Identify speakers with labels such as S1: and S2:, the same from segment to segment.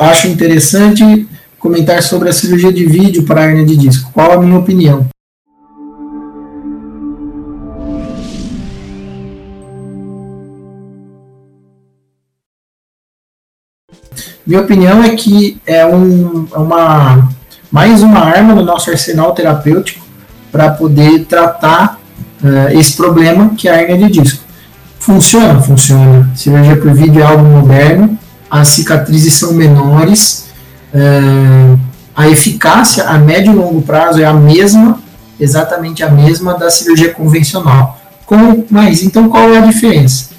S1: acho interessante comentar sobre a cirurgia de vídeo para hernia de disco. Qual a minha opinião? Minha opinião é que é um, é uma, mais uma arma no nosso arsenal terapêutico para poder tratar uh, esse problema que é a hernia de disco. Funciona? Funciona. Cirurgia por vídeo é algo moderno, as cicatrizes são menores, uh, a eficácia a médio e longo prazo é a mesma, exatamente a mesma da cirurgia convencional. Com, mas então qual é a diferença?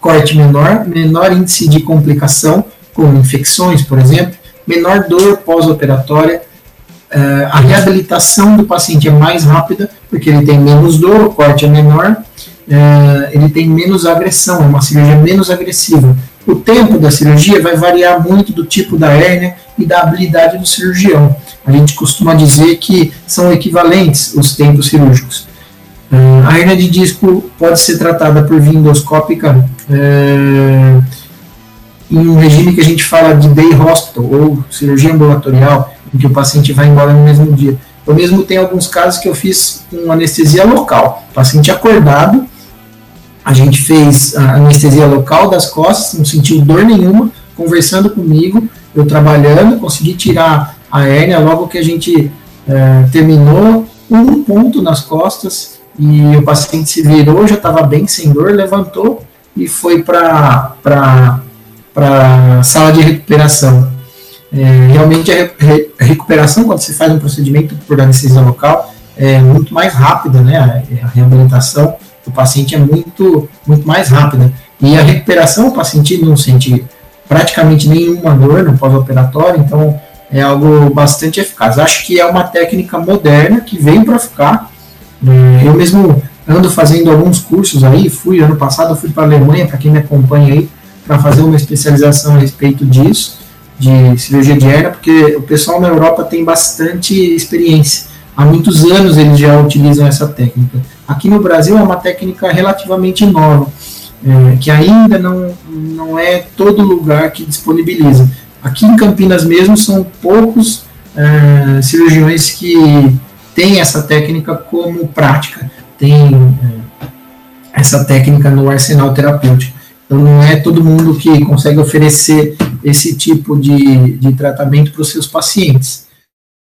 S1: Corte menor, menor índice de complicação, como infecções, por exemplo, menor dor pós-operatória, uh, a reabilitação do paciente é mais rápida, porque ele tem menos dor, o corte é menor, uh, ele tem menos agressão, é uma cirurgia menos agressiva. O tempo da cirurgia vai variar muito do tipo da hérnia e da habilidade do cirurgião. A gente costuma dizer que são equivalentes os tempos cirúrgicos. Uh, a hernia de disco pode ser tratada por via endoscópica em um regime que a gente fala de day hospital ou cirurgia ambulatorial, em que o paciente vai embora no mesmo dia. Eu mesmo tenho alguns casos que eu fiz com anestesia local, paciente acordado, a gente fez a anestesia local das costas, não sentiu dor nenhuma, conversando comigo, eu trabalhando, consegui tirar a hérnia logo que a gente é, terminou, um ponto nas costas, e o paciente se virou, já estava bem sem dor, levantou e foi para para sala de recuperação. É, realmente a, re, a, recuperação, quando você faz um procedimento por anestesia local, é muito mais rápida, né? A, a, reabilitação do paciente é muito, muito mais rápida. E a recuperação, o paciente não sente praticamente nenhuma dor no pós-operatório, então é algo bastante eficaz. Acho que é uma técnica moderna que veio para ficar. É, eu mesmo ando fazendo alguns cursos aí, fui ano passado, fui para a Alemanha, para quem me acompanha aí, para fazer uma especialização a respeito disso, de cirurgia de hernia, porque o pessoal na Europa tem bastante experiência. Há muitos anos eles já utilizam essa técnica. Aqui no Brasil é uma técnica relativamente nova, é, que ainda não, não é todo lugar que disponibiliza. Aqui em Campinas mesmo são poucos é, cirurgiões que têm essa técnica como prática, tem é, essa técnica no arsenal terapêutico. Então não é todo mundo que consegue oferecer esse tipo de, de tratamento para os seus pacientes.